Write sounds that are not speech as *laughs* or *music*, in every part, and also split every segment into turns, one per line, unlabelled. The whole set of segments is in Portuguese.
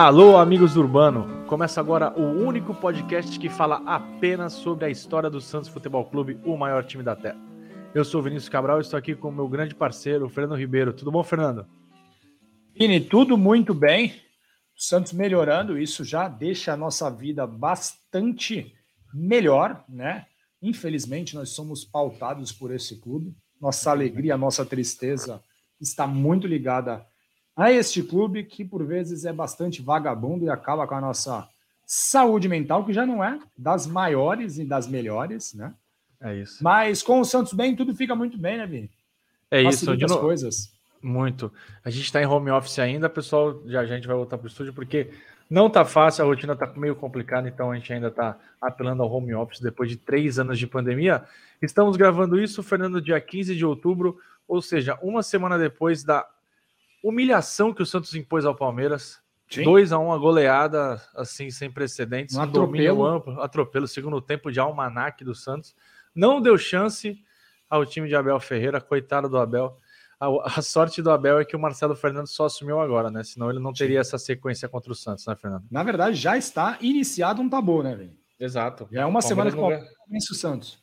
Alô, amigos do Urbano! Começa agora o único podcast que fala apenas sobre a história do Santos Futebol Clube, o maior time da Terra. Eu sou o Vinícius Cabral e estou aqui com o meu grande parceiro, Fernando Ribeiro. Tudo bom, Fernando?
Vini, tudo muito bem. O Santos melhorando, isso já deixa a nossa vida bastante melhor, né? Infelizmente, nós somos pautados por esse clube. Nossa alegria, nossa tristeza está muito ligada a este clube que, por vezes, é bastante vagabundo e acaba com a nossa saúde mental, que já não é das maiores e das melhores, né?
É isso.
Mas com o Santos bem, tudo fica muito bem, né, Vini?
É isso.
De as coisas.
Muito. A gente está em home office ainda, pessoal. Já a gente vai voltar para o estúdio, porque não tá fácil, a rotina tá meio complicada, então a gente ainda tá apelando ao home office depois de três anos de pandemia. Estamos gravando isso, Fernando, dia 15 de outubro, ou seja, uma semana depois da humilhação que o Santos impôs ao Palmeiras. 2 a 1 um, a goleada, assim, sem precedentes.
Um atropelo.
amplo, atropelo, segundo tempo de almanac do Santos. Não deu chance ao time de Abel Ferreira, coitado do Abel. A, a, sorte do Abel é que o Marcelo Fernandes só assumiu agora, né? Senão ele não teria essa sequência contra o Santos, né, Fernando?
Na verdade, já está iniciado um tabu, né, velho?
Exato.
Já é uma semana que começa o Santos.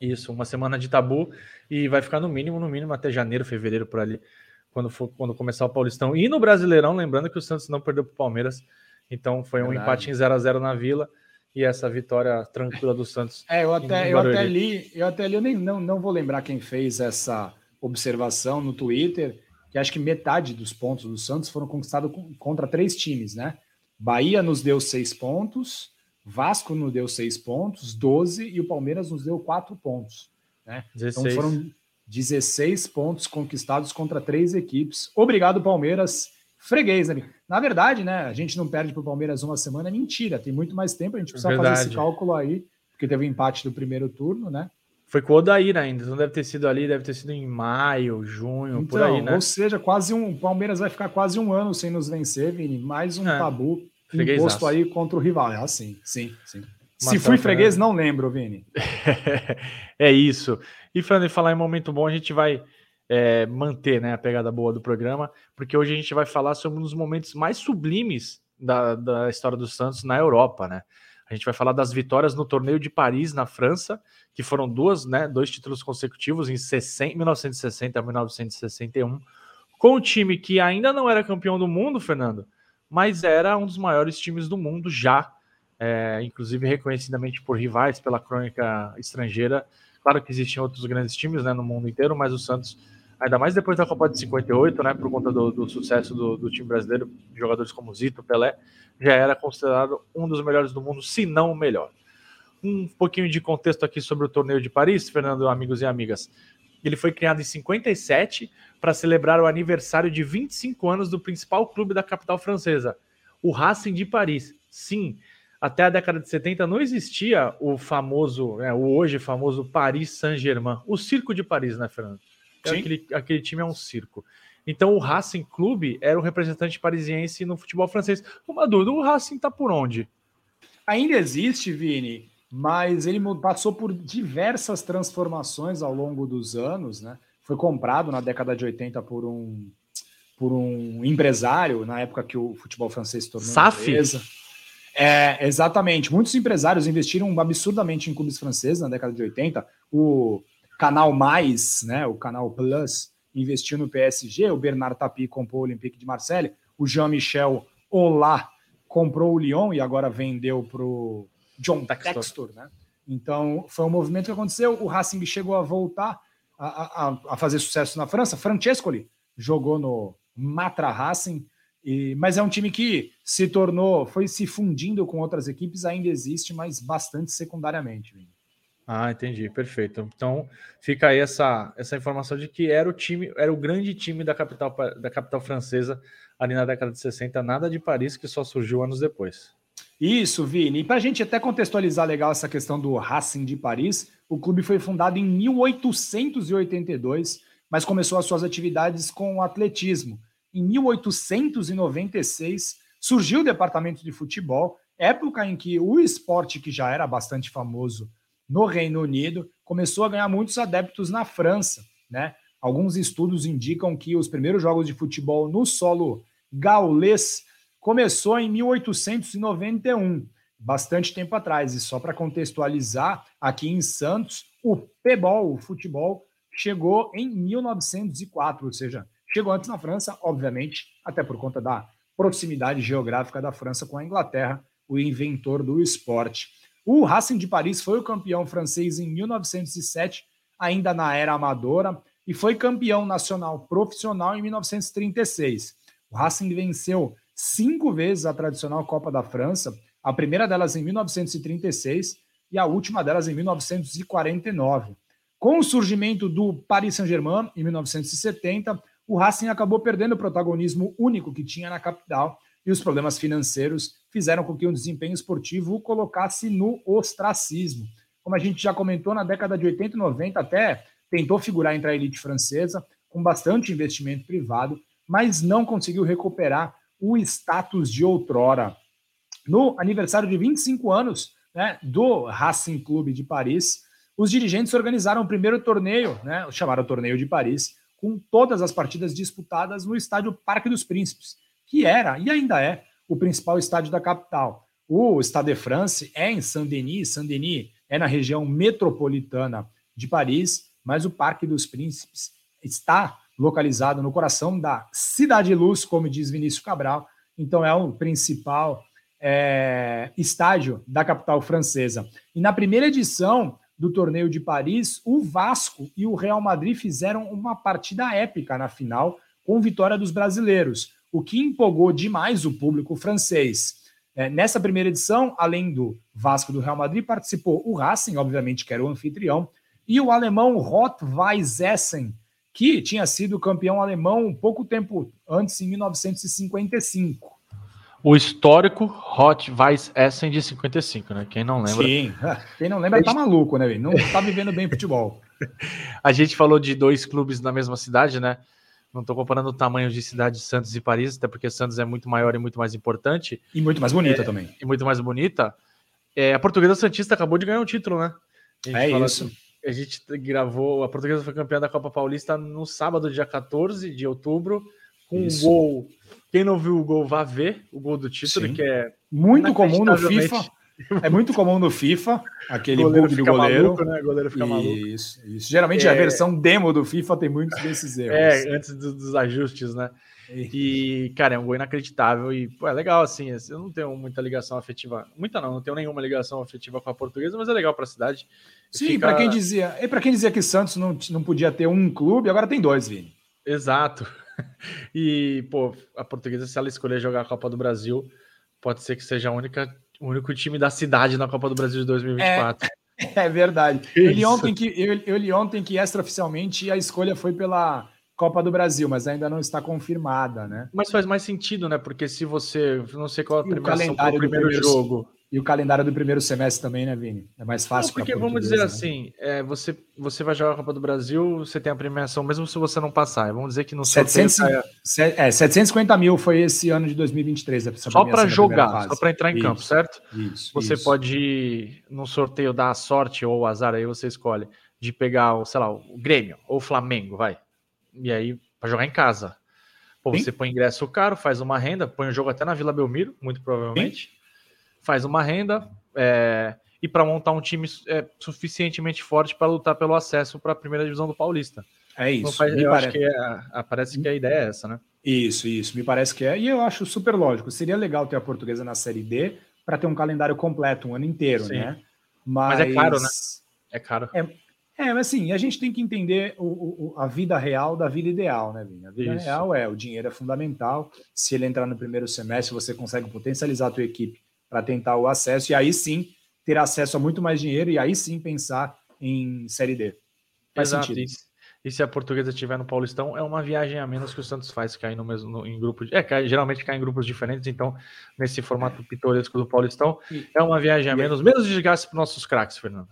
Isso, uma semana de tabu e vai ficar no mínimo, no mínimo até janeiro, fevereiro por ali, quando for quando começar o Paulistão. E no Brasileirão, lembrando que o Santos não perdeu para o Palmeiras, então foi um empate em 0 a 0 na Vila e essa vitória tranquila do Santos.
É, eu até, eu até li, eu até li, eu nem não, não vou lembrar quem fez essa observação no Twitter, que acho que metade dos pontos do Santos foram conquistados contra três times, né? Bahia nos deu seis pontos, Vasco nos deu seis pontos, 12, e o Palmeiras nos deu quatro pontos. Né? Então foram 16 pontos conquistados contra três equipes. Obrigado, Palmeiras. Freguês, né? Na verdade, né? A gente não perde para o Palmeiras uma semana, é mentira. Tem muito mais tempo, a gente precisa verdade. fazer esse cálculo aí, porque teve o um empate do primeiro turno, né?
Foi com o Odair ainda, então deve ter sido ali, deve ter sido em maio, junho, então, por aí, né?
Ou seja, quase um. O Palmeiras vai ficar quase um ano sem nos vencer, Vini. Mais um é. tabu imposto aí contra o rival. É assim, sim, sim. Se fui freguês, não lembro, Vini. *laughs*
é isso. E falando em falar em momento bom, a gente vai é, manter né, a pegada boa do programa, porque hoje a gente vai falar sobre um dos momentos mais sublimes da, da história do Santos na Europa, né? A gente vai falar das vitórias no torneio de Paris, na França, que foram duas, né, dois títulos consecutivos em 60, 1960 e 1961, com um time que ainda não era campeão do mundo, Fernando, mas era um dos maiores times do mundo já, é, inclusive reconhecidamente por rivais, pela crônica estrangeira. Claro que existiam outros grandes times né, no mundo inteiro, mas o Santos, ainda mais depois da Copa de 58, né, por conta do, do sucesso do, do time brasileiro, jogadores como Zito, Pelé, já era considerado um dos melhores do mundo, se não o melhor. Um pouquinho de contexto aqui sobre o torneio de Paris, Fernando, amigos e amigas. Ele foi criado em 57 para celebrar o aniversário de 25 anos do principal clube da capital francesa, o Racing de Paris. Sim, até a década de 70 não existia o famoso, né, o hoje famoso Paris Saint-Germain, o circo de Paris, né, Fernando? Aquele, aquele time é um circo. Então o Racing Clube era o representante parisiense no futebol francês. Uma dúvida, o Racing tá por onde?
Ainda existe, Vini, mas ele passou por diversas transformações ao longo dos anos, né? Foi comprado na década de 80 por um por um empresário, na época que o futebol francês se tornou
SAF? empresa.
É, exatamente. Muitos empresários investiram absurdamente em clubes franceses na década de 80. O Canal Mais, né, o Canal Plus, investiu no PSG, o Bernard Tapie comprou o Olympique de Marseille, o Jean-Michel Olá comprou o Lyon e agora vendeu para o John Textor. Textor, né? Então, foi um movimento que aconteceu. O Racing chegou a voltar a, a, a fazer sucesso na França. Francescoli jogou no Matra Racing, e, mas é um time que se tornou, foi se fundindo com outras equipes, ainda existe, mas bastante secundariamente.
Ah, entendi, perfeito. Então fica aí essa, essa informação de que era o time, era o grande time da capital, da capital francesa ali na década de 60, nada de Paris, que só surgiu anos depois.
Isso, Vini. E para a gente até contextualizar legal essa questão do Racing de Paris, o clube foi fundado em 1882, mas começou as suas atividades com o atletismo. Em 1896 surgiu o departamento de futebol, época em que o esporte que já era bastante famoso no Reino Unido, começou a ganhar muitos adeptos na França. Né? Alguns estudos indicam que os primeiros jogos de futebol no solo gaulês começou em 1891, bastante tempo atrás. E só para contextualizar, aqui em Santos, o pebol, o futebol, chegou em 1904, ou seja, chegou antes na França, obviamente, até por conta da proximidade geográfica da França com a Inglaterra, o inventor do esporte. O Racing de Paris foi o campeão francês em 1907, ainda na era amadora, e foi campeão nacional profissional em 1936. O Racing venceu cinco vezes a tradicional Copa da França, a primeira delas em 1936 e a última delas em 1949. Com o surgimento do Paris Saint-Germain em 1970, o Racing acabou perdendo o protagonismo único que tinha na capital e os problemas financeiros fizeram com que o desempenho esportivo o colocasse no ostracismo. Como a gente já comentou, na década de 80 e 90 até tentou figurar entre a elite francesa, com bastante investimento privado, mas não conseguiu recuperar o status de outrora. No aniversário de 25 anos né, do Racing Clube de Paris, os dirigentes organizaram o primeiro torneio, né, chamaram Torneio de Paris, com todas as partidas disputadas no estádio Parque dos Príncipes, que era e ainda é o principal estádio da capital. O Stade de France é em Saint-Denis, Saint-Denis é na região metropolitana de Paris, mas o Parque dos Príncipes está localizado no coração da Cidade Luz, como diz Vinícius Cabral, então é o principal é, estádio da capital francesa. E na primeira edição do torneio de Paris, o Vasco e o Real Madrid fizeram uma partida épica na final, com vitória dos brasileiros, o que empolgou demais o público francês. É, nessa primeira edição, além do Vasco do Real Madrid, participou o Racing, obviamente que era o anfitrião, e o alemão Rot-Weiss Essen, que tinha sido campeão alemão pouco tempo antes, em 1955
o histórico Hot Vice Essen de 55, né? Quem não lembra.
Sim, *laughs* quem não lembra tá maluco, né? Não tá vivendo bem futebol. *laughs*
a gente falou de dois clubes na mesma cidade, né? Não estou comparando o tamanho de cidade de Santos e Paris, até porque Santos é muito maior e muito mais importante.
E muito mais bonita é, também.
E muito mais bonita. É, a Portuguesa Santista acabou de ganhar um título, né?
É isso. Assim,
a gente gravou, a Portuguesa foi campeã da Copa Paulista no sábado, dia 14 de outubro, com isso. um gol quem não viu o gol, vá ver o gol do título, Sim. que é
muito comum no FIFA. É muito comum no FIFA, aquele bug do goleiro.
Maluco, né? O goleiro fica
isso,
maluco.
Isso. Geralmente é... a versão demo do FIFA tem muitos desses erros.
É, antes dos ajustes, né? E, cara, é um gol inacreditável e pô, é legal assim. Eu não tenho muita ligação afetiva, muita não, não tenho nenhuma ligação afetiva com a portuguesa, mas é legal para a cidade.
Sim, Fica... para quem dizia, e para quem dizia que Santos não, não podia ter um clube, agora tem dois, Vini.
Exato. *laughs* e, pô, a portuguesa, se ela escolher jogar a Copa do Brasil, pode ser que seja a única, o único time da cidade na Copa do Brasil de 2024.
É, *laughs* é verdade. Eu li, ontem que, eu, eu li ontem que extraoficialmente a escolha foi pela Copa do Brasil, mas ainda não está confirmada, né?
Mas faz mais sentido, né? Porque se você. Não sei qual a premiação do primeiro, primeiro jogo.
E o calendário do primeiro semestre também, né, Vini? É mais fácil.
Não, porque vamos dizer né? assim, é, você, você vai jogar a Copa do Brasil, você tem a premiação, mesmo se você não passar. Vamos dizer que no
700, sorteio... é, 750 mil foi esse ano de 2023.
Só para jogar, só para entrar em isso, campo, certo?
Isso.
Você
isso.
pode, ir no sorteio, dar a sorte ou o azar, aí você escolhe, de pegar, o, sei lá, o Grêmio ou o Flamengo, vai. E aí, para jogar em casa. Pô, você põe ingresso caro, faz uma renda, põe o jogo até na Vila Belmiro, muito provavelmente. Sim faz uma renda é, e para montar um time é, suficientemente forte para lutar pelo acesso para a primeira divisão do Paulista.
É isso. Então,
faz, eu parece... acho que é, parece que a ideia é essa, né?
Isso, isso. Me parece que é. E eu acho super lógico. Seria legal ter a portuguesa na Série D para ter um calendário completo, um ano inteiro, Sim. né?
Mas... Mas... é caro, né?
É caro. É, é, mas assim, a gente tem que entender o, o, a vida real da vida ideal, né, Vini? A vida Isso. real é o dinheiro é fundamental. Se ele entrar no primeiro semestre, você consegue potencializar a tua equipe para tentar o acesso, e aí sim ter acesso a muito mais dinheiro, e aí sim pensar em Série D.
Faz Exato, sentido. E, se a portuguesa estiver no Paulistão, é uma viagem a menos que o Santos faz, cair no mesmo no, em grupos. É, cai, geralmente cai em grupos diferentes, então, nesse formato pitoresco do Paulistão, e, é uma viagem a menos, menos desgaste para nossos craques, Fernando.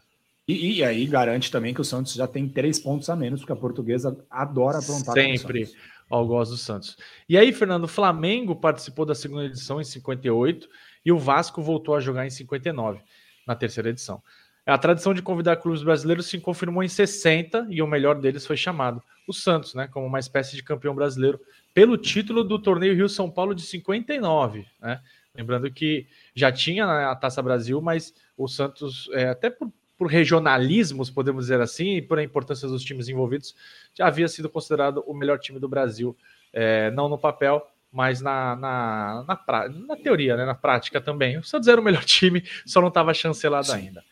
E, e, aí garante também que o Santos já tem três pontos a menos, porque a portuguesa adora aprontar.
Sempre ao gosto do Santos. E aí, Fernando, o Flamengo participou da segunda edição em 58 e o Vasco voltou a jogar em 59, na terceira edição. A tradição de convidar clubes brasileiros se confirmou em 60 e o melhor deles foi chamado o Santos, né, como uma espécie de campeão brasileiro pelo título do torneio Rio São Paulo de 59, né? Lembrando que já tinha né, a Taça Brasil, mas o Santos, é, até por, por, regionalismos, podemos dizer assim, e por a importância dos times envolvidos, já havia sido considerado o melhor time do Brasil, é, não no papel, mas na, na, na, na, teoria, né, na prática também. O Santos era o melhor *laughs* time, só não estava chancelado Sim. ainda.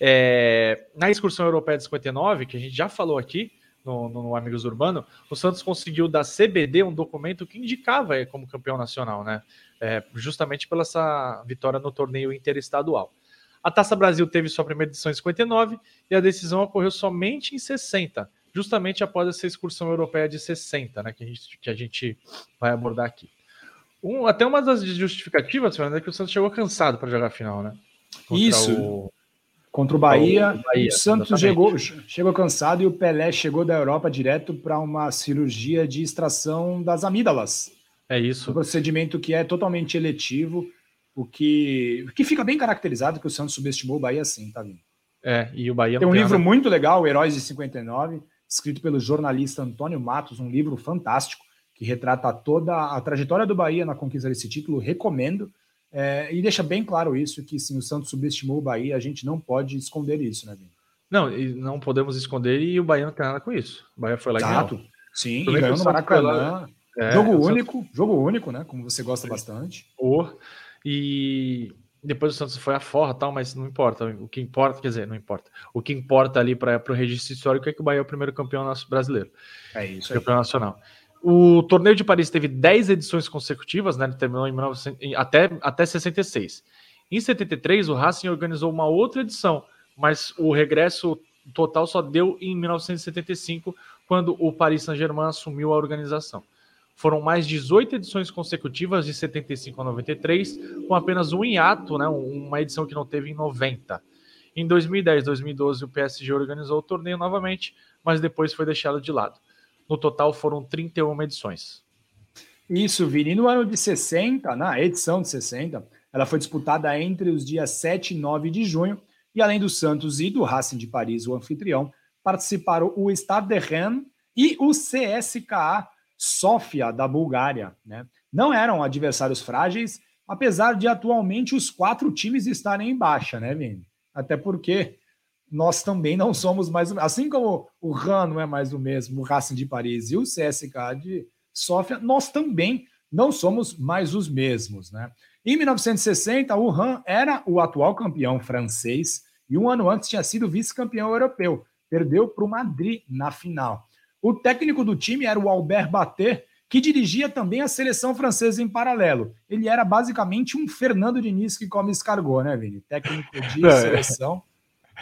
É, na excursão europeia de 59, que a gente já falou aqui no, no, Amigos Urbano, o Santos conseguiu da CBD um documento que indicava como campeão nacional, né? É, justamente pela essa vitória no torneio interestadual. A Taça Brasil teve sua primeira edição em 59 e a decisão ocorreu somente em 60, justamente após essa excursão europeia de 60, né? Que a gente, que a gente vai abordar aqui. Um, até uma das justificativas, Fernando, é que o Santos chegou cansado para jogar a final, né?
Contra Isso. O Contra o Bahia, o, Bahia, Santos chegou, chegou cansado e o Pelé chegou da Europa direto para uma cirurgia de extração das amígdalas.
É isso.
Um procedimento que é totalmente eletivo, o que, o que fica bem caracterizado que o Santos subestimou o Bahia sim, tá vendo?
É, e o Bahia
tem um livro nada... muito legal, Heróis de 59, escrito pelo jornalista Antônio Matos, um livro fantástico que retrata toda a trajetória do Bahia na conquista desse título. Recomendo. É, e deixa bem claro isso, que sim, o Santos subestimou o Bahia, a gente não pode esconder isso, né, Vini?
Não, não podemos esconder e o Bahia não tem nada com isso. O Bahia foi lá
Exato. e ganhou. Sim, ganhou no Maracanã. É, jogo único, Santos... jogo único, né? Como você gosta bastante.
Oh, e depois o Santos foi a forra tal, mas não importa. O que importa, quer dizer, não importa. O que importa ali para o registro histórico é que o Bahia é o primeiro campeão nosso brasileiro.
É isso.
Campeão nacional. O torneio de Paris teve 10 edições consecutivas, né? Ele terminou em 1900, até, até 66. Em 73, o Racing organizou uma outra edição, mas o regresso total só deu em 1975, quando o Paris Saint-Germain assumiu a organização. Foram mais 18 edições consecutivas, de 75 a 93, com apenas um hiato, né? uma edição que não teve em 90. Em 2010 2012, o PSG organizou o torneio novamente, mas depois foi deixado de lado. No total foram 31 edições.
Isso, Vini. No ano de 60, na edição de 60, ela foi disputada entre os dias 7 e 9 de junho, e além do Santos e do Racing de Paris, o anfitrião, participaram o Stade de Rennes e o CSKA Sofia, da Bulgária. Né? Não eram adversários frágeis, apesar de atualmente os quatro times estarem em baixa, né, Vini? Até porque nós também não somos mais assim como o RAN não é mais o mesmo, o Racing de Paris e o CSK de Sofia, nós também não somos mais os mesmos, né? Em 1960, o RAN era o atual campeão francês e um ano antes tinha sido vice-campeão europeu. Perdeu para o Madrid na final. O técnico do time era o Albert Bater, que dirigia também a seleção francesa em paralelo. Ele era basicamente um Fernando Diniz que come escargot, né, Vini? Técnico de é. seleção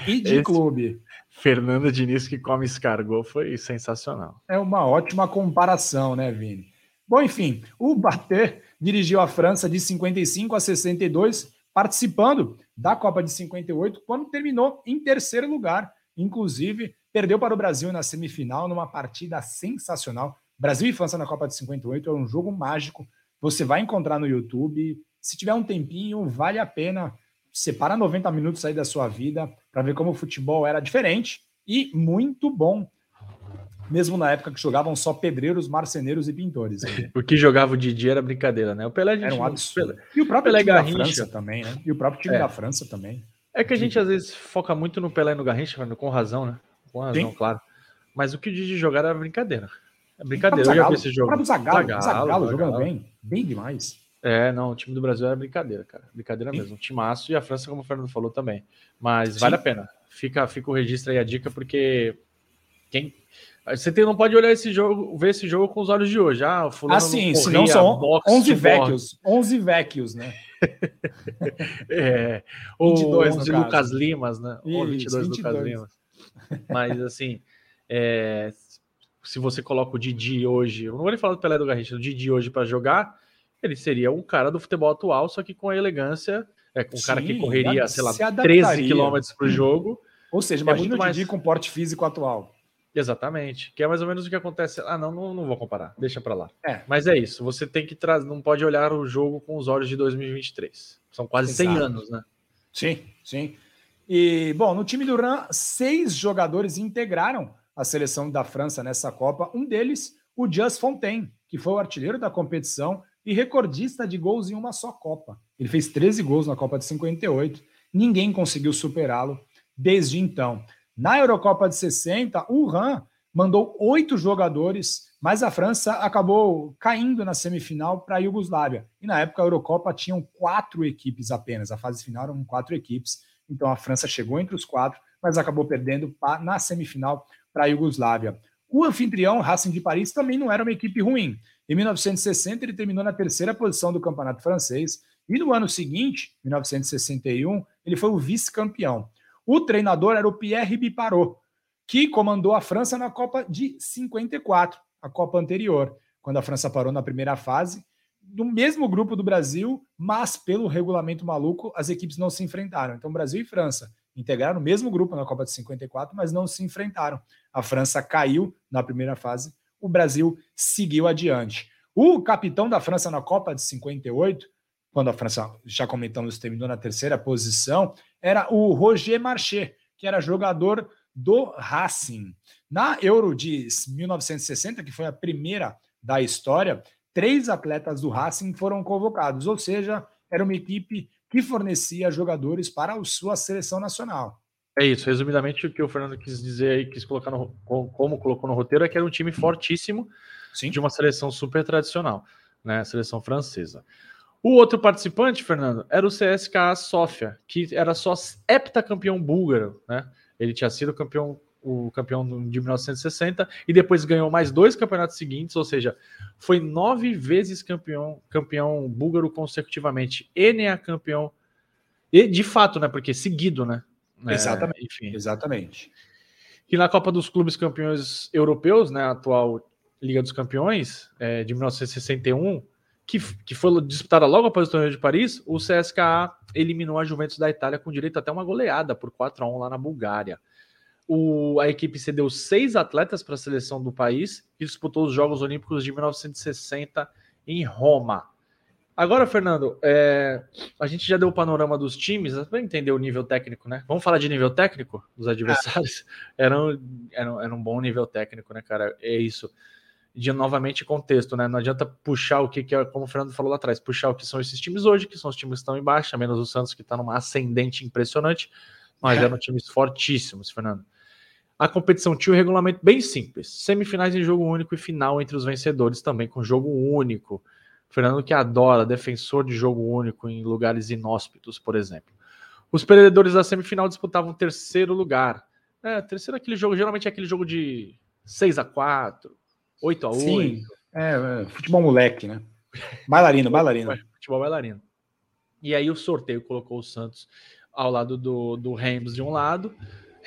e de Esse clube.
Fernando Diniz que come escargot foi sensacional.
É uma ótima comparação, né, Vini? Bom, enfim, o Bater dirigiu a França de 55 a 62, participando da Copa de 58, quando terminou em terceiro lugar. Inclusive, perdeu para o Brasil na semifinal numa partida sensacional. Brasil e França na Copa de 58 é um jogo mágico. Você vai encontrar no YouTube. Se tiver um tempinho, vale a pena separa 90 minutos aí da sua vida para ver como o futebol era diferente e muito bom. Mesmo na época que jogavam só pedreiros, marceneiros e pintores. *laughs*
o que jogava o Didi era brincadeira, né? O Pelé
era um absurdo. E o próprio Pelé time Garrincha. da França também, né? E o próprio time é. da França também.
É que a gente às vezes foca muito no Pelé e no Garrincha, com razão, né? Com razão, Sim. claro. Mas o que o Didi jogar era brincadeira. É brincadeira, eu já vi esse jogo. O
Zagallo, Zagallo, Zagallo jogando bem, bem demais.
É, não, o time do Brasil era brincadeira, cara. Brincadeira Sim. mesmo. Um timaço e a França, como o Fernando falou também. Mas Sim. vale a pena. Fica, fica o registro aí, a dica, porque quem. Você tem, não pode olhar esse jogo, ver esse jogo com os olhos de hoje. Ah, o
fulano ah, sim, não senão são boxe, 11 vecchios. 11 vecchios, né? *laughs*
é, ou 22, 11 Lucas Limas, né? Isso, ou 22, 22 Lucas Limas. Mas, assim, é, se você coloca o Didi hoje, eu não vou nem falar do Pelé do Garrincha, o Didi hoje para jogar, ele seria um cara do futebol atual, só que com a elegância, é, com um Sim, cara que correria, sei lá, 13 quilômetros por jogo.
Ou seja, é imagina é o mais... com porte físico atual.
Exatamente, que é mais ou menos o que acontece. Ah, não, não, não vou comparar, deixa para lá. É. Mas é isso, você tem que trazer, não pode olhar o jogo com os olhos de 2023. São quase Exato. 100 anos, né?
Sim, sim. E, bom, no time do RAN, seis jogadores integraram a seleção da França nessa Copa. Um deles, o Just Fontaine, que foi o artilheiro da competição e recordista de gols em uma só Copa. Ele fez 13 gols na Copa de 58. Ninguém conseguiu superá-lo desde então. Na Eurocopa de 60, o RAN mandou oito jogadores, mas a França acabou caindo na semifinal para a Iugoslávia. E na época a Eurocopa tinham quatro equipes apenas. A fase final eram quatro equipes. Então a França chegou entre os quatro, mas acabou perdendo na semifinal para a Iugoslávia. O anfitrião, Racing de Paris, também não era uma equipe ruim. Em 1960, ele terminou na terceira posição do campeonato francês. E no ano seguinte, 1961, ele foi o vice-campeão. O treinador era o Pierre Biparot, que comandou a França na Copa de 54, a Copa anterior, quando a França parou na primeira fase do mesmo grupo do Brasil, mas pelo regulamento maluco, as equipes não se enfrentaram. Então, Brasil e França integraram o mesmo grupo na Copa de 54, mas não se enfrentaram. A França caiu na primeira fase, o Brasil seguiu adiante. O capitão da França na Copa de 58, quando a França, já comentamos, terminou na terceira posição, era o Roger Marché, que era jogador do Racing. Na Euro de 1960, que foi a primeira da história, três atletas do Racing foram convocados, ou seja, era uma equipe que fornecia jogadores para a sua seleção nacional.
É isso, resumidamente o que o Fernando quis dizer aí, quis colocar no, como colocou no roteiro, é que era um time fortíssimo Sim. de uma seleção super tradicional, né? A seleção francesa. O outro participante, Fernando, era o CSKA Sofia, que era só heptacampeão búlgaro, né? Ele tinha sido campeão o campeão de 1960 e depois ganhou mais dois campeonatos seguintes, ou seja, foi nove vezes campeão campeão búlgaro consecutivamente, Enea campeão e de fato, né? Porque seguido, né?
É, exatamente, enfim. exatamente.
E na Copa dos Clubes Campeões Europeus, né? A atual Liga dos Campeões é, de 1961, que, que foi disputada logo após o torneio de Paris, o CSKA eliminou a Juventus da Itália com direito até uma goleada por 4 a 1 lá na Bulgária o, a equipe cedeu seis atletas para a seleção do país e disputou os Jogos Olímpicos de 1960 em Roma. Agora, Fernando, é, a gente já deu o panorama dos times, para entender o nível técnico, né? Vamos falar de nível técnico dos adversários? É. *laughs* Era, um, era, um, era um bom nível técnico, né, cara? É isso. De novamente contexto, né? Não adianta puxar o que, que é, como o Fernando falou lá atrás, puxar o que são esses times hoje, que são os times que estão em baixa, menos o Santos que está numa ascendente impressionante, mas é. eram times fortíssimos, Fernando. A competição tinha um regulamento bem simples: semifinais em jogo único e final entre os vencedores também com jogo único. Fernando que adora, defensor de jogo único em lugares inóspitos, por exemplo. Os perdedores da semifinal disputavam o terceiro lugar. É, terceiro é aquele jogo, geralmente é aquele jogo de 6 a 4 8 a 8 Sim,
é, é futebol moleque, né? Bailarino, bailarino. *laughs*
futebol bailarino. E aí o sorteio colocou o Santos ao lado do, do Reims de um lado,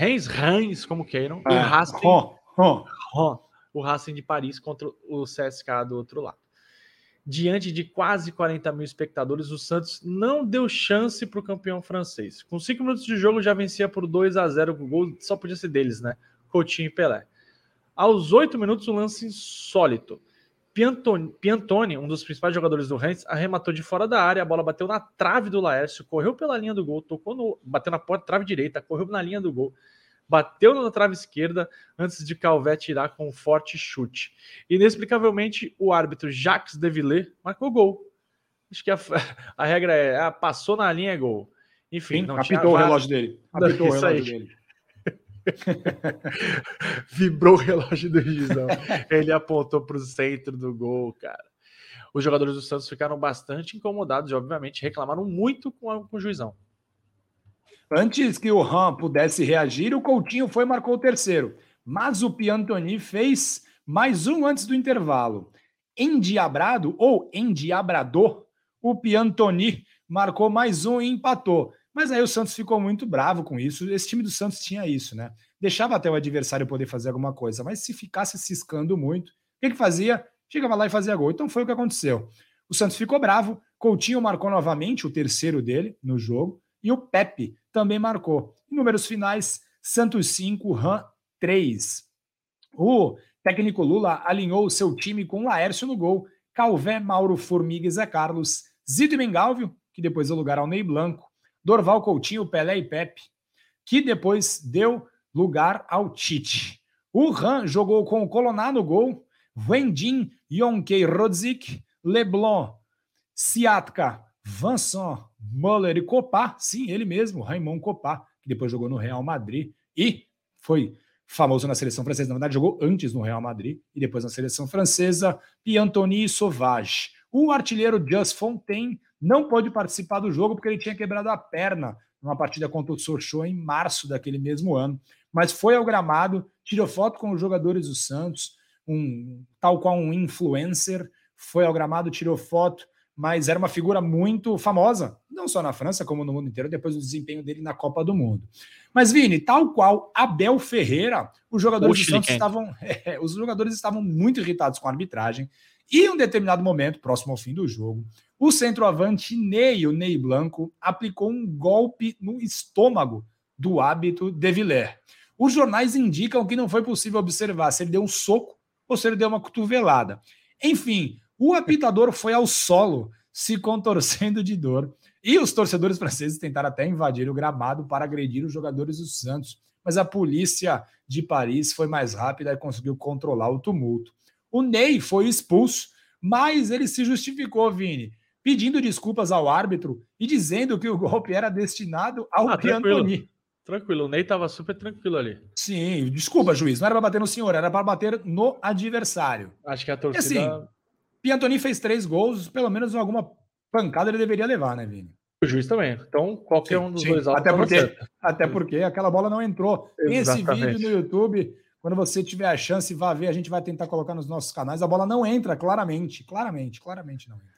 Reims, Reims, como queiram, é, o Racing, oh, oh. Oh, o Racing de Paris contra o CSK do outro lado. Diante de quase 40 mil espectadores, o Santos não deu chance para o campeão francês. Com 5 minutos de jogo já vencia por 2 a 0 o gol só podia ser deles, né? Coutinho e Pelé. Aos 8 minutos, um lance insólito. Piantoni, Piantoni, um dos principais jogadores do Reims, arrematou de fora da área, a bola bateu na trave do Laércio, correu pela linha do gol, tocou no, bateu na porta, trave direita, correu na linha do gol, bateu na trave esquerda antes de Calvé tirar com um forte chute. Inexplicavelmente, o árbitro Jacques Devillers marcou gol. Acho que a, *laughs* a regra é, ah, passou na linha é gol. Enfim, Sim,
não apitou o relógio dele. *laughs* Apitou o relógio dele. *laughs*
Vibrou o relógio do Gizão. Ele apontou para o centro do gol, cara. Os jogadores do Santos ficaram bastante incomodados e, obviamente, reclamaram muito com, a, com o juizão.
Antes que o Ram pudesse reagir, o Coutinho foi e marcou o terceiro. Mas o Piantoni fez mais um antes do intervalo. Endiabrado ou endiabrador, o Piantoni marcou mais um e empatou. Mas aí o Santos ficou muito bravo com isso. Esse time do Santos tinha isso, né? Deixava até o adversário poder fazer alguma coisa, mas se ficasse ciscando muito, o que, que fazia? Chegava lá e fazia gol. Então foi o que aconteceu. O Santos ficou bravo, Coutinho marcou novamente o terceiro dele no jogo, e o Pepe também marcou. Em números finais, Santos 5, Ram 3. O técnico Lula alinhou o seu time com Laércio no gol, Calvé, Mauro, Formiga e Zé Carlos, Zito e Mengalvio, que depois lugar ao Ney Blanco, Dorval Coutinho, Pelé e Pepe. que depois deu lugar ao Tite. O Han jogou com o Coloná no gol, Wendin, Yonkei Rodzik, Leblon, Siatka, Vincent, Muller e Copá, sim, ele mesmo, Raymond Copá, que depois jogou no Real Madrid e foi famoso na seleção francesa. Na verdade, jogou antes no Real Madrid e depois na seleção francesa, Piantoni Sauvage. O artilheiro Just Fontaine não pôde participar do jogo porque ele tinha quebrado a perna numa partida contra o Sochaux em março daquele mesmo ano. Mas foi ao gramado, tirou foto com os jogadores do Santos, um tal qual um influencer, foi ao gramado, tirou foto, mas era uma figura muito famosa, não só na França, como no mundo inteiro, depois do desempenho dele na Copa do Mundo. Mas, Vini, tal qual Abel Ferreira, os jogadores do Santos estavam, *laughs* é, os jogadores estavam muito irritados com a arbitragem, e em um determinado momento, próximo ao fim do jogo, o centroavante Ney, o Ney Blanco, aplicou um golpe no estômago do hábito de Villers. Os jornais indicam que não foi possível observar se ele deu um soco ou se ele deu uma cotovelada. Enfim, o apitador foi ao solo, se contorcendo de dor. E os torcedores franceses tentaram até invadir o gramado para agredir os jogadores do Santos. Mas a polícia de Paris foi mais rápida e conseguiu controlar o tumulto. O Ney foi expulso, mas ele se justificou, Vini, pedindo desculpas ao árbitro e dizendo que o golpe era destinado ao ah,
Piantoni. Tranquilo, o Ney estava super tranquilo ali.
Sim, desculpa, juiz, não era para bater no senhor, era para bater no adversário.
Acho que a torcida. E assim,
Piantoni fez três gols, pelo menos alguma pancada ele deveria levar, né, Vini?
O juiz também. Então, qualquer sim, um dos sim. dois
até porque, até porque aquela bola não entrou. Exatamente. Esse vídeo no YouTube, quando você tiver a chance, vá ver, a gente vai tentar colocar nos nossos canais. A bola não entra, claramente. Claramente, claramente não entra.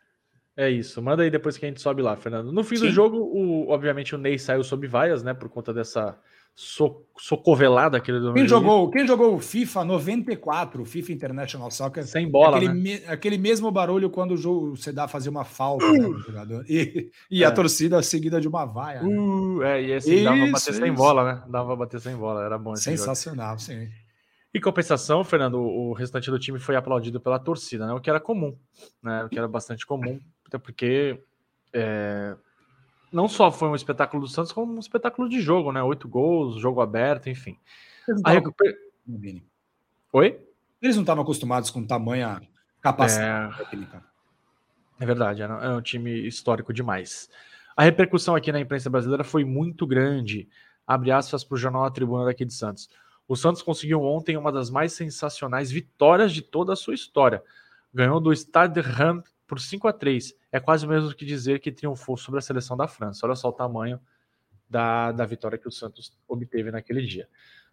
É isso. Manda aí depois que a gente sobe lá, Fernando. No fim sim. do jogo, o, obviamente, o Ney saiu sob vaias, né? Por conta dessa so, socovelada que ele
quem jogou, quem jogou FIFA 94, FIFA International Soccer,
sem bola,
aquele,
né?
me, aquele mesmo barulho quando o jogo você dá fazer uma falta né, no jogador e, e é. a torcida seguida de uma vaia.
Né? Uh, é, e esse isso, dava pra bater isso. sem bola, né? Dava pra bater sem bola, era bom.
Sensacional, jogo. sim.
Em compensação, Fernando, o restante do time foi aplaudido pela torcida, né? O que era comum, né? O que era bastante comum, até porque é, não só foi um espetáculo do Santos, como um espetáculo de jogo, né? Oito gols, jogo aberto, enfim.
A recuper...
Oi?
Eles não estavam acostumados com tamanha capacidade
é... técnica. É verdade, é um time histórico demais. A repercussão aqui na imprensa brasileira foi muito grande. Abre aspas para o jornal A Tribuna daqui de Santos. O Santos conseguiu ontem uma das mais sensacionais vitórias de toda a sua história. Ganhou do Stade Reims por 5 a 3 É quase o mesmo que dizer que triunfou sobre a seleção da França. Olha só o tamanho da, da vitória que o Santos obteve naquele dia.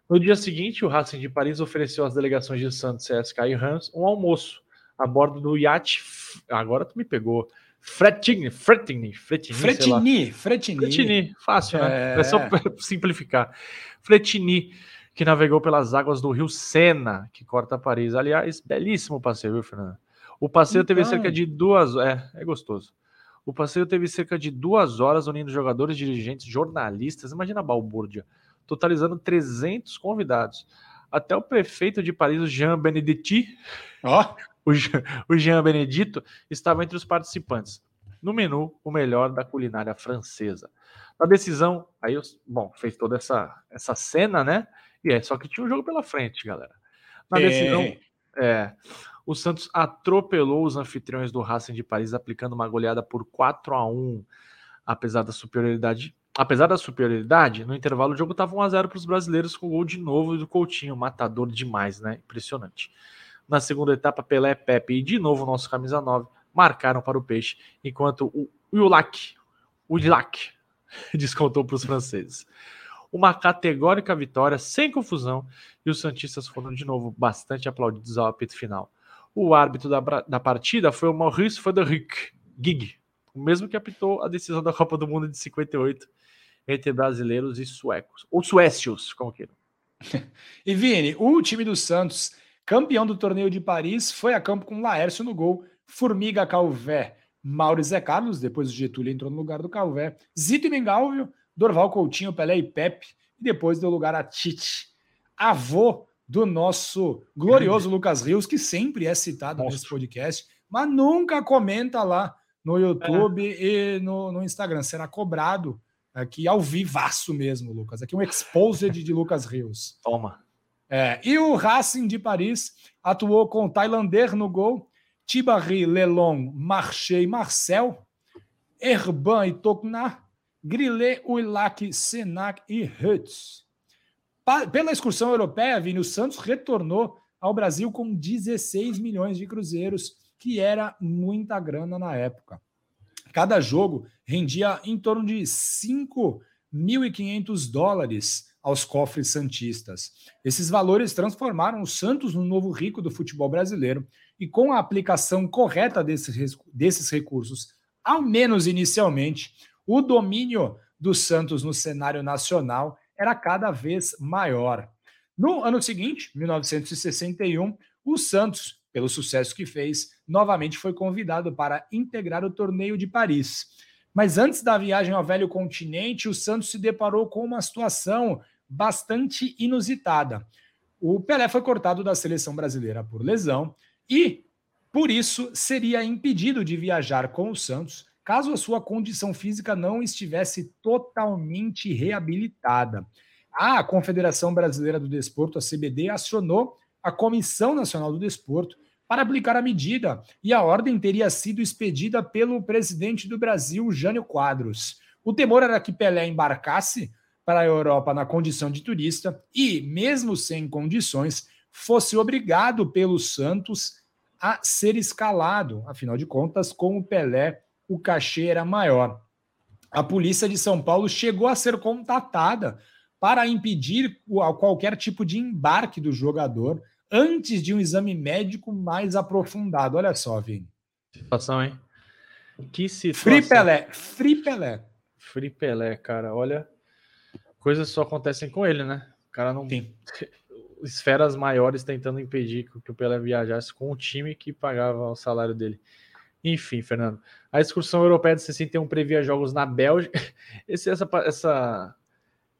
No dia seguinte, o Racing de Paris ofereceu às delegações de Santos, CSK e Rams um almoço a bordo do iate. Agora tu me pegou. Fretigny, Fretigny,
Fretigny, Fretigny, Fretigny.
Fácil, né? É, é só *laughs* simplificar. Fretigny, que navegou pelas águas do rio Sena, que corta Paris. Aliás, belíssimo passeio, viu, Fernando? O passeio então... teve cerca de duas. É, é gostoso. O passeio teve cerca de duas horas unindo jogadores, dirigentes, jornalistas. Imagina a balbúrdia, totalizando 300 convidados. Até o prefeito de Paris, o Jean Benedetti, oh. *laughs* o, Jean, o Jean Benedito, estava entre os participantes. No menu, o melhor da culinária francesa. Na decisão, aí, bom, fez toda essa, essa cena, né? E é só que tinha um jogo pela frente, galera. Na decisão, é, é o Santos atropelou os anfitriões do Racing de Paris, aplicando uma goleada por 4 a 1 apesar da superioridade. Apesar da superioridade, no intervalo o jogo estava 1x0 para os brasileiros com gol de novo do Coutinho, matador demais, né? Impressionante. Na segunda etapa, Pelé, Pepe e de novo o nosso camisa 9 marcaram para o Peixe, enquanto o Ulac, o Ilac *laughs* descontou para os franceses uma categórica vitória, sem confusão, e os Santistas foram de novo bastante aplaudidos ao apito final. O árbitro da, da partida foi o Maurice Frederic Gig, o mesmo que apitou a decisão da Copa do Mundo de 58 entre brasileiros e suecos, ou suécios, como queiram. *laughs*
e Vini, o time do Santos, campeão do torneio de Paris, foi a campo com Laércio no gol, Formiga Calvé, Mauro Zé Carlos, depois o Getúlio entrou no lugar do Calvé, Zito e Mengalvio, Dorval Coutinho, Pelé e Pepe, e depois deu lugar a Tite, avô do nosso glorioso Lucas Rios, que sempre é citado Nossa. nesse podcast, mas nunca comenta lá no YouTube é. e no, no, Instagram. Será cobrado Aqui ao vivaço mesmo, Lucas. Aqui um exposed de Lucas Rios.
Toma.
É, e o Racing de Paris atuou com Tailander no gol, Tibari, Lelon, Marché e Marcel, Erban e Tokna, Grillet, Uilac, Senac e Hutz. Pela excursão europeia, Vini, o Santos retornou ao Brasil com 16 milhões de cruzeiros, que era muita grana na época. Cada jogo rendia em torno de 5.500 dólares aos cofres santistas. Esses valores transformaram o Santos no novo rico do futebol brasileiro e com a aplicação correta desses recursos, ao menos inicialmente, o domínio do Santos no cenário nacional era cada vez maior. No ano seguinte, 1961, o Santos, pelo sucesso que fez, novamente foi convidado para integrar o torneio de Paris. Mas antes da viagem ao velho continente, o Santos se deparou com uma situação bastante inusitada. O Pelé foi cortado da seleção brasileira por lesão e, por isso, seria impedido de viajar com o Santos caso a sua condição física não estivesse totalmente reabilitada. A Confederação Brasileira do Desporto, a CBD, acionou a Comissão Nacional do Desporto para aplicar a medida e a ordem teria sido expedida pelo presidente do Brasil, Jânio Quadros. O temor era que Pelé embarcasse para a Europa na condição de turista e, mesmo sem condições, fosse obrigado pelo Santos a ser escalado. Afinal de contas, com o Pelé, o cachê era maior. A polícia de São Paulo chegou a ser contatada para impedir qualquer tipo de embarque do jogador antes de um exame médico mais aprofundado. Olha só, Vini.
Situação, hein?
Que situação. Free Pelé. Free Pelé.
Free Pelé, cara. Olha, coisas só acontecem com ele, né? O cara não. tem *laughs* Esferas maiores tentando impedir que o Pelé viajasse com o time que pagava o salário dele. Enfim, Fernando. A excursão europeia de 61 previa jogos na Bélgica. *laughs* Esse, essa, essa,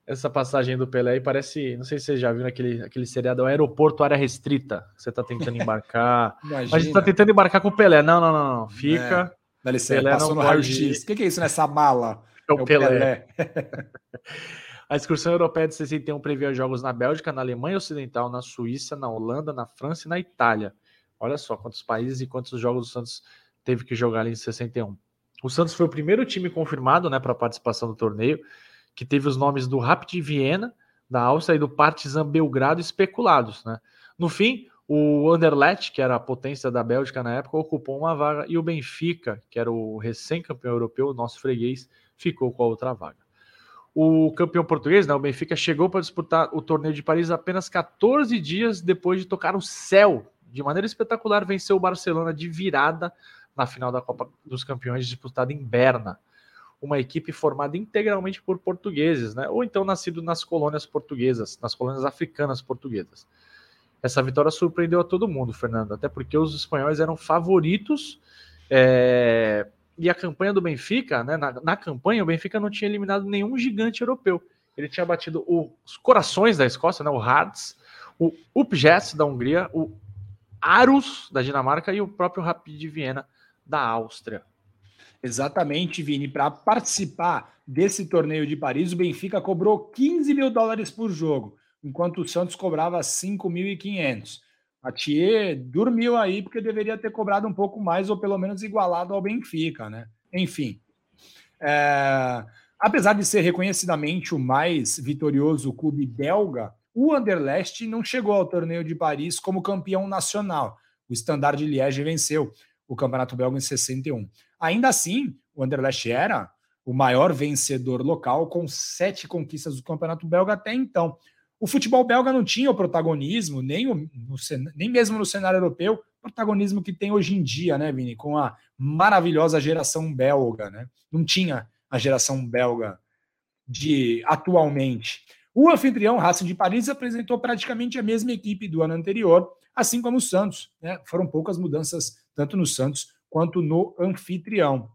essa passagem do Pelé aí parece. Não sei se você já viu naquele aquele seriado, aeroporto área restrita. Você está tentando *laughs* embarcar. Mas a gente está tentando embarcar com o Pelé. Não, não, não, não. Fica. É.
Dá licença, Pelé passou no raio-x. O que, que, é isso nessa mala?
É o, é o Pelé. Pelé. *laughs* A excursão europeia de 61 previa jogos na Bélgica, na Alemanha Ocidental, na Suíça, na Holanda, na França e na Itália. Olha só quantos países e quantos jogos o Santos teve que jogar ali em 61. O Santos foi o primeiro time confirmado né, para a participação do torneio, que teve os nomes do Rapid Viena, da Áustria, e do Partizan Belgrado especulados. Né? No fim, o Anderlecht, que era a potência da Bélgica na época, ocupou uma vaga, e o Benfica, que era o recém-campeão europeu, nosso freguês, ficou com a outra vaga. O campeão português, né, o Benfica, chegou para disputar o torneio de Paris apenas 14 dias depois de tocar o céu. De maneira espetacular, venceu o Barcelona de virada na final da Copa dos Campeões disputada em Berna. Uma equipe formada integralmente por portugueses, né? ou então nascido nas colônias portuguesas, nas colônias africanas portuguesas. Essa vitória surpreendeu a todo mundo, Fernando, até porque os espanhóis eram favoritos é, e a campanha do Benfica, né, na, na, campanha, o Benfica não tinha eliminado nenhum gigante europeu. Ele tinha batido os corações da Escócia, né, o Hearts, o Upjets da Hungria, o Arus da Dinamarca e o próprio Rapid de Viena da Áustria.
Exatamente, Vini. Para participar desse torneio de Paris, o Benfica cobrou 15 mil dólares por jogo, enquanto o Santos cobrava 5.500. A Thier dormiu aí porque deveria ter cobrado um pouco mais ou pelo menos igualado ao Benfica, né? Enfim. É... Apesar de ser reconhecidamente o mais vitorioso clube belga, o Anderlecht não chegou ao torneio de Paris como campeão nacional. O Standard de Liège venceu o Campeonato Belga em 61. Ainda assim, o Anderlecht era o maior vencedor local, com sete conquistas do Campeonato Belga até então. O futebol belga não tinha o protagonismo, nem, o, no, nem mesmo no cenário europeu, protagonismo que tem hoje em dia, né, Vini? Com a maravilhosa geração belga, né? Não tinha a geração belga de atualmente. O anfitrião Racing de Paris apresentou praticamente a mesma equipe do ano anterior, assim como o Santos. Né? Foram poucas mudanças, tanto no Santos quanto no anfitrião.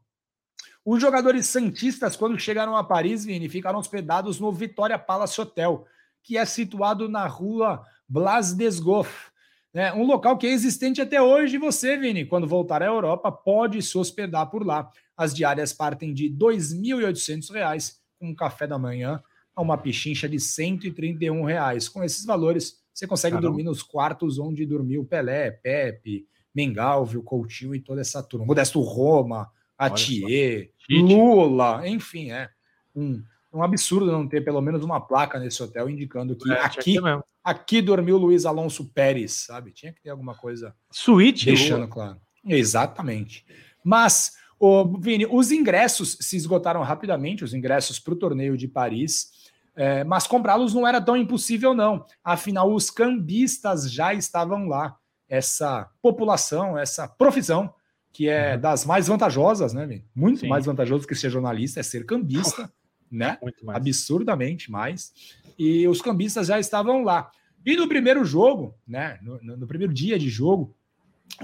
Os jogadores santistas, quando chegaram a Paris, Vini, ficaram hospedados no Vitória Palace Hotel, que é situado na rua Blas Desgoff, né? um local que é existente até hoje. Você, Vini, quando voltar à Europa, pode se hospedar por lá. As diárias partem de R$ 2.800 com um café da manhã a uma pichincha de 131 reais. Com esses valores, você consegue Caramba. dormir nos quartos onde dormiu Pelé, Pepe, Mengalvio, Coutinho e toda essa turma. Modesto Roma, Atier, Lula, enfim, é um, um absurdo não ter pelo menos uma placa nesse hotel indicando que é, aqui, aqui dormiu Luiz Alonso Pérez, sabe? Tinha que ter alguma coisa.
Suíte,
deixando Lula. claro. Exatamente. Mas, o Vini, os ingressos se esgotaram rapidamente, os ingressos para o torneio de Paris. É, mas comprá-los não era tão impossível, não. Afinal, os cambistas já estavam lá. Essa população, essa profissão, que é uhum. das mais vantajosas, né? Muito Sim. mais vantajoso que ser jornalista, é ser cambista, *laughs* né? Mais. Absurdamente mais. E os cambistas já estavam lá. E no primeiro jogo, né? No, no primeiro dia de jogo,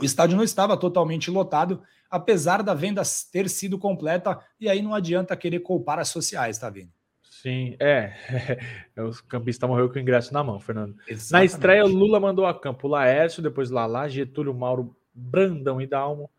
o estádio não estava totalmente lotado, apesar da venda ter sido completa, e aí não adianta querer culpar as sociais, tá vendo?
Sim, é. *laughs* o campista morreu com o ingresso na mão, Fernando. Exatamente. Na estreia, Lula mandou a campo Laércio, depois Lalá, Getúlio, Mauro, Brandão e Dalmo,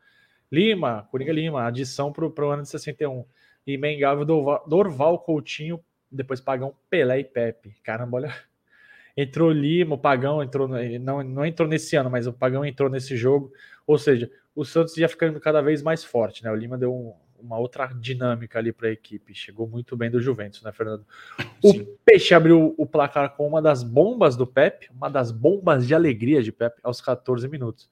Lima, Coringa Lima, adição para o ano de 61. E Mengável, Dorval, Coutinho, depois Pagão, Pelé e Pepe. Caramba, olha. *laughs* Entrou Lima, o Pagão entrou, não, não entrou nesse ano, mas o Pagão entrou nesse jogo. Ou seja, o Santos ia ficando cada vez mais forte, né? O Lima deu um, uma outra dinâmica ali para a equipe. Chegou muito bem do Juventus, né, Fernando? O Sim. Peixe abriu o placar com uma das bombas do Pepe, uma das bombas de alegria de Pepe aos 14 minutos.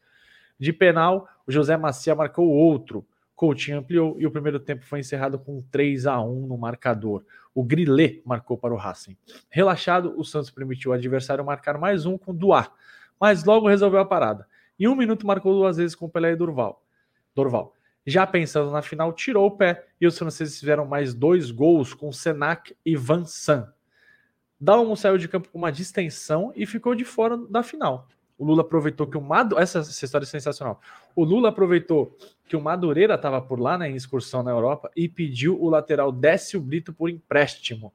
De penal, o José Macia marcou outro. Coutinho ampliou e o primeiro tempo foi encerrado com 3 a 1 no marcador. O Grillet marcou para o Racing. Relaxado, o Santos permitiu o adversário marcar mais um com Duar, mas logo resolveu a parada. Em um minuto marcou duas vezes com Pelé e Durval. Dorval. Já pensando na final, tirou o pé e os franceses fizeram mais dois gols com Senac e Vincent. Dalmo saiu de campo com uma distensão e ficou de fora da final. O Lula aproveitou que o Madureira. Essa, essa, história é sensacional. O Lula aproveitou que o Madureira estava por lá, né, em excursão na Europa, e pediu o lateral Décio Brito por empréstimo.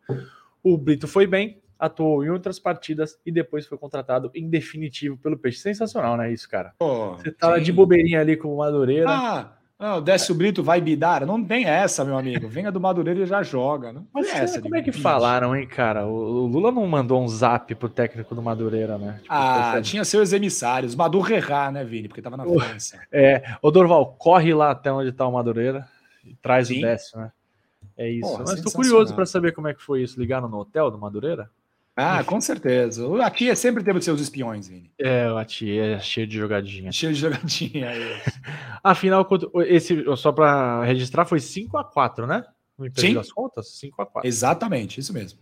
O Brito foi bem, atuou em outras partidas e depois foi contratado em definitivo pelo Peixe. Sensacional, né? Isso, cara. Oh, Você tava sim. de bobeirinha ali com o Madureira.
Ah, não, o Décio Brito vai bidar. Não tem essa, meu amigo. Venha do Madureira e já joga. Não
Mas
essa.
Como é que falaram, hein, cara? O Lula não mandou um zap pro técnico do Madureira, né?
Tipo, ah, tinha seus emissários. Madu Rerra, né, Vini? Porque tava na França.
É. Ô, Dorval, corre lá até onde tá o Madureira e traz Sim. o Décio, né? É isso. Porra, Mas tô curioso para saber como é que foi isso. Ligaram no hotel do Madureira?
Ah, com certeza. O Atia sempre teve seus espiões, Vini.
É, o Atia é cheio de jogadinha.
Cheio de jogadinha.
É *laughs* Afinal, esse, só para registrar, foi 5 a 4 né?
No Sim.
das contas? 5 a 4
Exatamente, isso mesmo.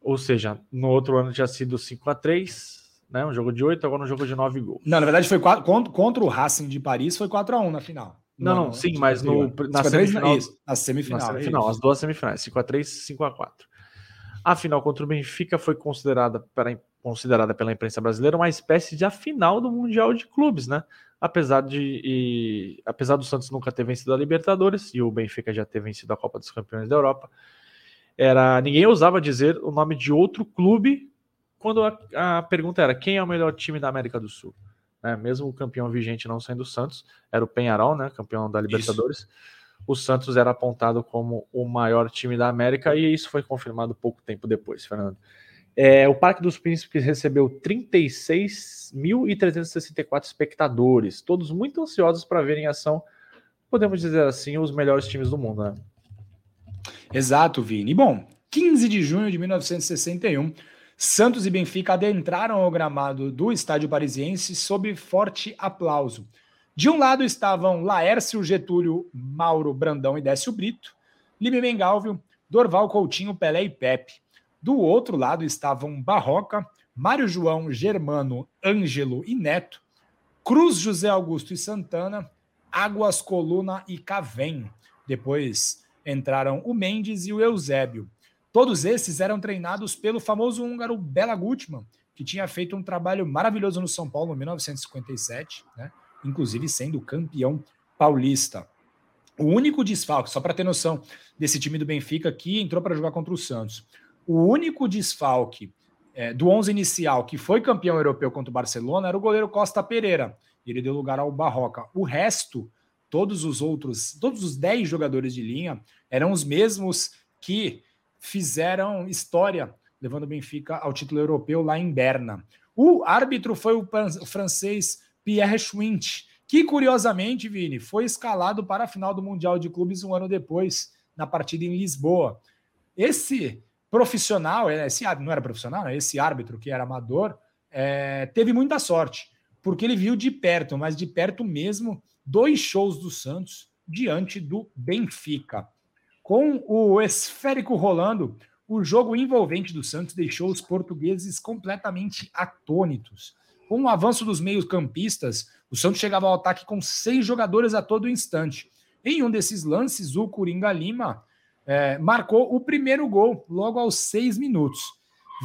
Ou seja, no outro ano tinha sido 5 a 3 né? Um jogo de 8, agora um jogo de 9 gols.
Não, na verdade foi 4, contra, o Racing de Paris foi 4 a 1 na final.
Não, não, não sim, mas no, na, semifinal,
na semifinal. Na
semifinal, as duas semifinais, 5 a 3 5 a 4 a final contra o Benfica foi considerada, para, considerada pela imprensa brasileira uma espécie de a final do Mundial de Clubes, né? Apesar de e, apesar do Santos nunca ter vencido a Libertadores e o Benfica já ter vencido a Copa dos Campeões da Europa, era ninguém ousava dizer o nome de outro clube quando a, a pergunta era quem é o melhor time da América do Sul. Né? Mesmo o campeão vigente não sendo o Santos, era o Penharol, né? Campeão da Libertadores. Isso o Santos era apontado como o maior time da América e isso foi confirmado pouco tempo depois, Fernando. É, o Parque dos Príncipes recebeu 36.364 espectadores, todos muito ansiosos para ver em ação, podemos dizer assim, os melhores times do mundo, né?
Exato, Vini. Bom, 15 de junho de 1961, Santos e Benfica adentraram ao gramado do estádio parisiense sob forte aplauso. De um lado estavam Laércio, Getúlio, Mauro, Brandão e Décio Brito, Mengalvio, Dorval Coutinho, Pelé e Pepe. Do outro lado estavam Barroca, Mário João, Germano, Ângelo e Neto, Cruz José Augusto e Santana, Águas Coluna e Cavém. Depois entraram o Mendes e o Eusébio. Todos esses eram treinados pelo famoso húngaro Bela Gutmann, que tinha feito um trabalho maravilhoso no São Paulo em 1957, né? Inclusive sendo campeão paulista. O único desfalque, só para ter noção desse time do Benfica que entrou para jogar contra o Santos, o único desfalque é, do 11 inicial que foi campeão europeu contra o Barcelona era o goleiro Costa Pereira. Ele deu lugar ao Barroca. O resto, todos os outros, todos os 10 jogadores de linha eram os mesmos que fizeram história, levando o Benfica ao título europeu lá em Berna. O árbitro foi o francês Pierre Schwint, que curiosamente, Vini, foi escalado para a final do Mundial de Clubes um ano depois, na partida em Lisboa. Esse profissional, é, esse não era profissional, né? esse árbitro que era amador, é, teve muita sorte, porque ele viu de perto, mas de perto mesmo, dois shows do Santos diante do Benfica. Com o esférico rolando, o jogo envolvente do Santos deixou os portugueses completamente atônitos. Com o avanço dos meios-campistas, o Santos chegava ao ataque com seis jogadores a todo instante. Em um desses lances, o Coringa Lima é, marcou o primeiro gol logo aos seis minutos.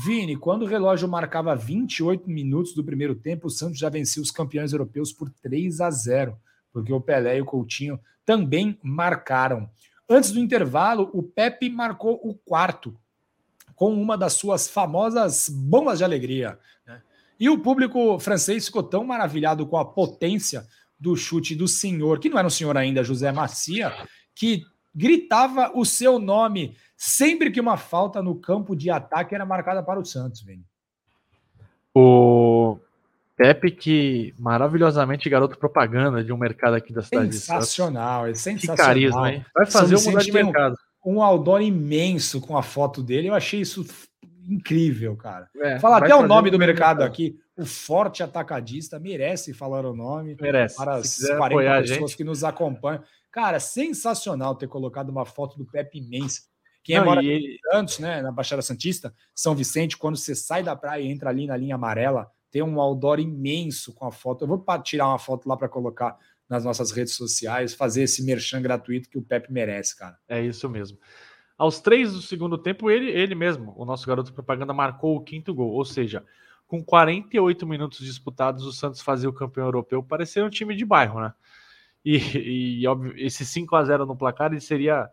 Vini, quando o relógio marcava 28 minutos do primeiro tempo, o Santos já venceu os campeões europeus por 3 a 0, porque o Pelé e o Coutinho também marcaram. Antes do intervalo, o Pepe marcou o quarto, com uma das suas famosas bombas de alegria. Né? E o público francês ficou tão maravilhado com a potência do chute do senhor, que não era um senhor ainda, José Macia, que gritava o seu nome sempre que uma falta no campo de ataque era marcada para o Santos, velho.
O Pepe, que maravilhosamente garoto propaganda de um mercado aqui da cidade
sensacional. É sensacional,
Que carisma, hein? Vai fazer um mudar de mercado.
Um, um outdoor imenso com a foto dele, eu achei isso incrível, cara. É, Fala até o nome do mercado, mercado aqui. O Forte Atacadista merece falar o nome.
Merece.
Para as 40 pessoas que nos acompanham. Cara, sensacional ter colocado uma foto do Pepe imenso. Quem é mora em Santos, né, na Baixada Santista, São Vicente, quando você sai da praia e entra ali na linha amarela, tem um outdoor imenso com a foto. Eu vou tirar uma foto lá para colocar nas nossas redes sociais, fazer esse merchan gratuito que o Pepe merece, cara.
É isso mesmo. Aos três do segundo tempo, ele, ele mesmo, o nosso garoto propaganda, marcou o quinto gol. Ou seja, com 48 minutos disputados, o Santos fazia o campeão europeu. Parecia um time de bairro, né? E, e óbvio, esse 5 a 0 no placar ele seria.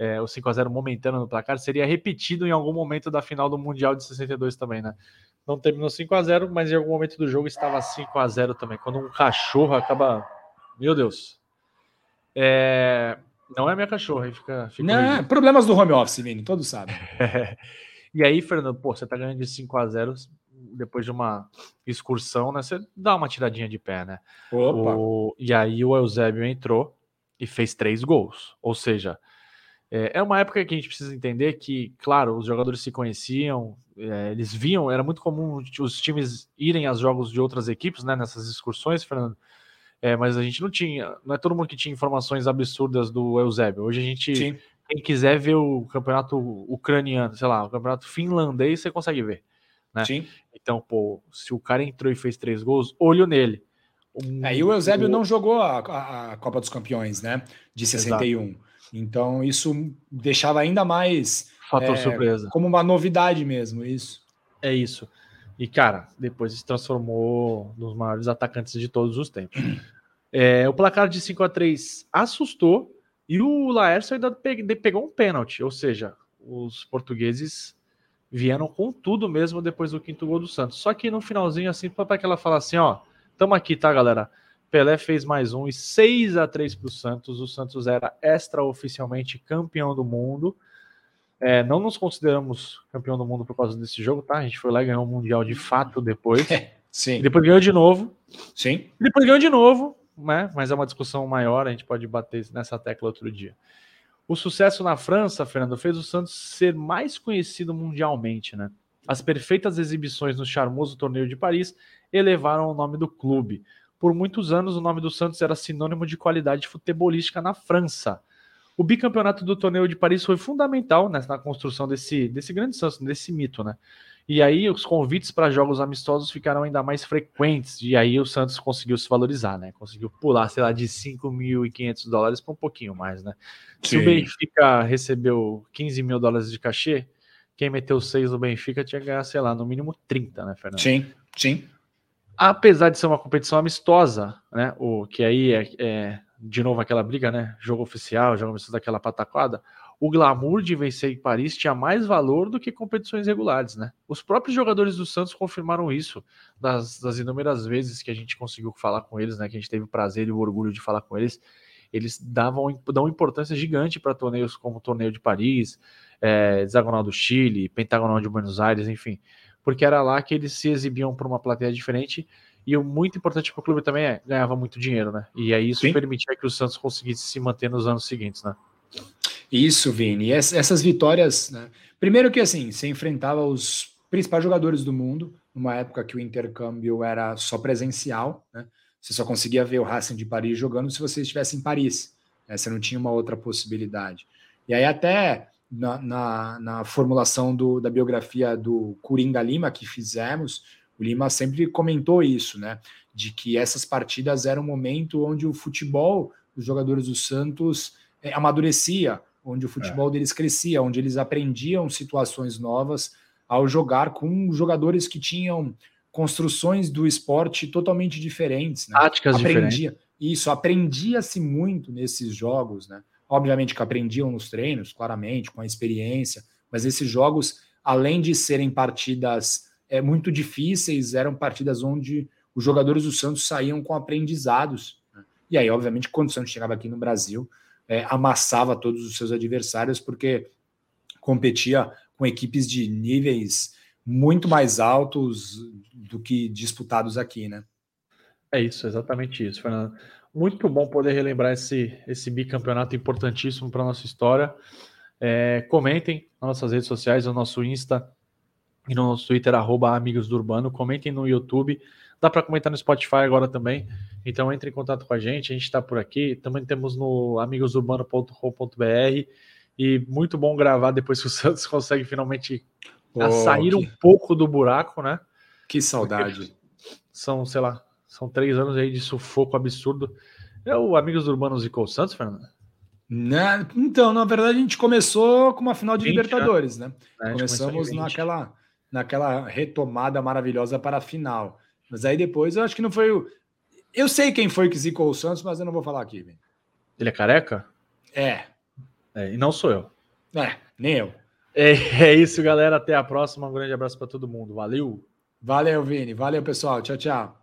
É, o 5 a 0 momentâneo no placar seria repetido em algum momento da final do Mundial de 62 também, né? não terminou 5 a 0 mas em algum momento do jogo estava 5 a 0 também. Quando um cachorro acaba. Meu Deus. É... Não é minha cachorra, fica. fica
não, problemas do home office, Vini, todos sabem. *laughs*
e aí, Fernando, pô, você tá ganhando de 5 a 0 depois de uma excursão, né? Você dá uma tiradinha de pé, né? Opa. O... E aí o Eusébio entrou e fez três gols. Ou seja, é, é uma época que a gente precisa entender que, claro, os jogadores se conheciam, é, eles viam, era muito comum os times irem aos jogos de outras equipes, né, nessas excursões, Fernando. É, mas a gente não tinha, não é todo mundo que tinha informações absurdas do Eusébio. Hoje a gente, Sim. quem quiser ver o campeonato ucraniano, sei lá, o campeonato finlandês, você consegue ver. Né? Sim. Então, pô, se o cara entrou e fez três gols, olho nele.
Um, é, e o Eusébio o... não jogou a, a, Copa dos Campeões, né? De 61. Exato. Então, isso deixava ainda mais.
Fator é, surpresa.
Como uma novidade mesmo, isso.
É isso. E, cara, depois se transformou nos maiores atacantes de todos os tempos. *clears throat* É, o placar de 5 a 3 assustou e o Laércio ainda pegou um pênalti, ou seja, os portugueses vieram com tudo mesmo depois do quinto gol do Santos. Só que no finalzinho, assim, para que ela fala assim: ó, tamo aqui, tá, galera? Pelé fez mais um e 6 a 3 para o Santos. O Santos era extraoficialmente campeão do mundo. É, não nos consideramos campeão do mundo por causa desse jogo, tá? A gente foi lá e ganhou o Mundial de fato depois. *laughs*
Sim.
depois ganhou de novo.
Sim.
depois ganhou de novo, né? Mas é uma discussão maior, a gente pode bater nessa tecla outro dia. O sucesso na França, Fernando, fez o Santos ser mais conhecido mundialmente, né? As perfeitas exibições no charmoso torneio de Paris elevaram o nome do clube. Por muitos anos, o nome do Santos era sinônimo de qualidade futebolística na França. O bicampeonato do torneio de Paris foi fundamental né, na construção desse, desse grande Santos, desse mito, né? E aí os convites para jogos amistosos ficaram ainda mais frequentes, e aí o Santos conseguiu se valorizar, né? Conseguiu pular, sei lá, de 5.500 dólares para um pouquinho mais, né? Sim. Se o Benfica recebeu 15 mil dólares de cachê, quem meteu 6 no Benfica tinha que ganhar, sei lá, no mínimo 30, né, Fernando?
Sim, sim.
Apesar de ser uma competição amistosa, né? O que aí é, é de novo aquela briga, né? Jogo oficial, jogo amistoso daquela pataquada o glamour de vencer em Paris tinha mais valor do que competições regulares, né? Os próprios jogadores do Santos confirmaram isso das, das inúmeras vezes que a gente conseguiu falar com eles, né? Que a gente teve o prazer e o orgulho de falar com eles. eles davam dão importância gigante para torneios como o Torneio de Paris, é, Hexagonal do Chile, Pentagonal de Buenos Aires, enfim, porque era lá que eles se exibiam para uma plateia diferente e o muito importante para o clube também é ganhava muito dinheiro, né? E aí isso Sim. permitia que o Santos conseguisse se manter nos anos seguintes, né?
Isso, Vini. E essas vitórias, né? Primeiro que assim, você enfrentava os principais jogadores do mundo, numa época que o intercâmbio era só presencial, né? Você só conseguia ver o Racing de Paris jogando se você estivesse em Paris. Né? Você não tinha uma outra possibilidade. E aí até na, na, na formulação do, da biografia do Coringa Lima que fizemos, o Lima sempre comentou isso, né? De que essas partidas eram um momento onde o futebol dos jogadores do Santos é, amadurecia, onde o futebol é. deles crescia, onde eles aprendiam situações novas ao jogar com jogadores que tinham construções do esporte totalmente diferentes.
Né? Táticas Aprendia, diferentes.
Isso, aprendia-se muito nesses jogos, né? Obviamente que aprendiam nos treinos, claramente, com a experiência, mas esses jogos, além de serem partidas é, muito difíceis, eram partidas onde os jogadores do Santos saíam com aprendizados. E aí, obviamente, quando o Santos chegava aqui no Brasil, é, amassava todos os seus adversários, porque competia com equipes de níveis muito mais altos do que disputados aqui, né?
É isso, exatamente isso, Fernando. Muito bom poder relembrar esse, esse bicampeonato importantíssimo para a nossa história. É, comentem nas nossas redes sociais, no nosso Insta e no nosso Twitter, arroba Amigos do Urbano. Comentem no YouTube. Dá para comentar no Spotify agora também. Então entre em contato com a gente, a gente está por aqui. Também temos no amigosurbano.com.br. E muito bom gravar depois que o *laughs* Santos consegue finalmente oh, sair que... um pouco do buraco, né?
Que saudade. Porque
são, sei lá, são três anos aí de sufoco absurdo. É o Amigos Urbanos e o Santos, Fernando?
Né? Então, na verdade, a gente começou com uma final de 20, Libertadores, né? né? Começamos naquela, naquela retomada maravilhosa para a final. Mas aí depois eu acho que não foi o. Eu sei quem foi que zicou o Santos, mas eu não vou falar aqui. Vem.
Ele é careca?
É.
é. E não sou eu.
É, nem eu.
É, é isso, galera. Até a próxima. Um grande abraço para todo mundo. Valeu.
Valeu, Vini. Valeu, pessoal. Tchau, tchau.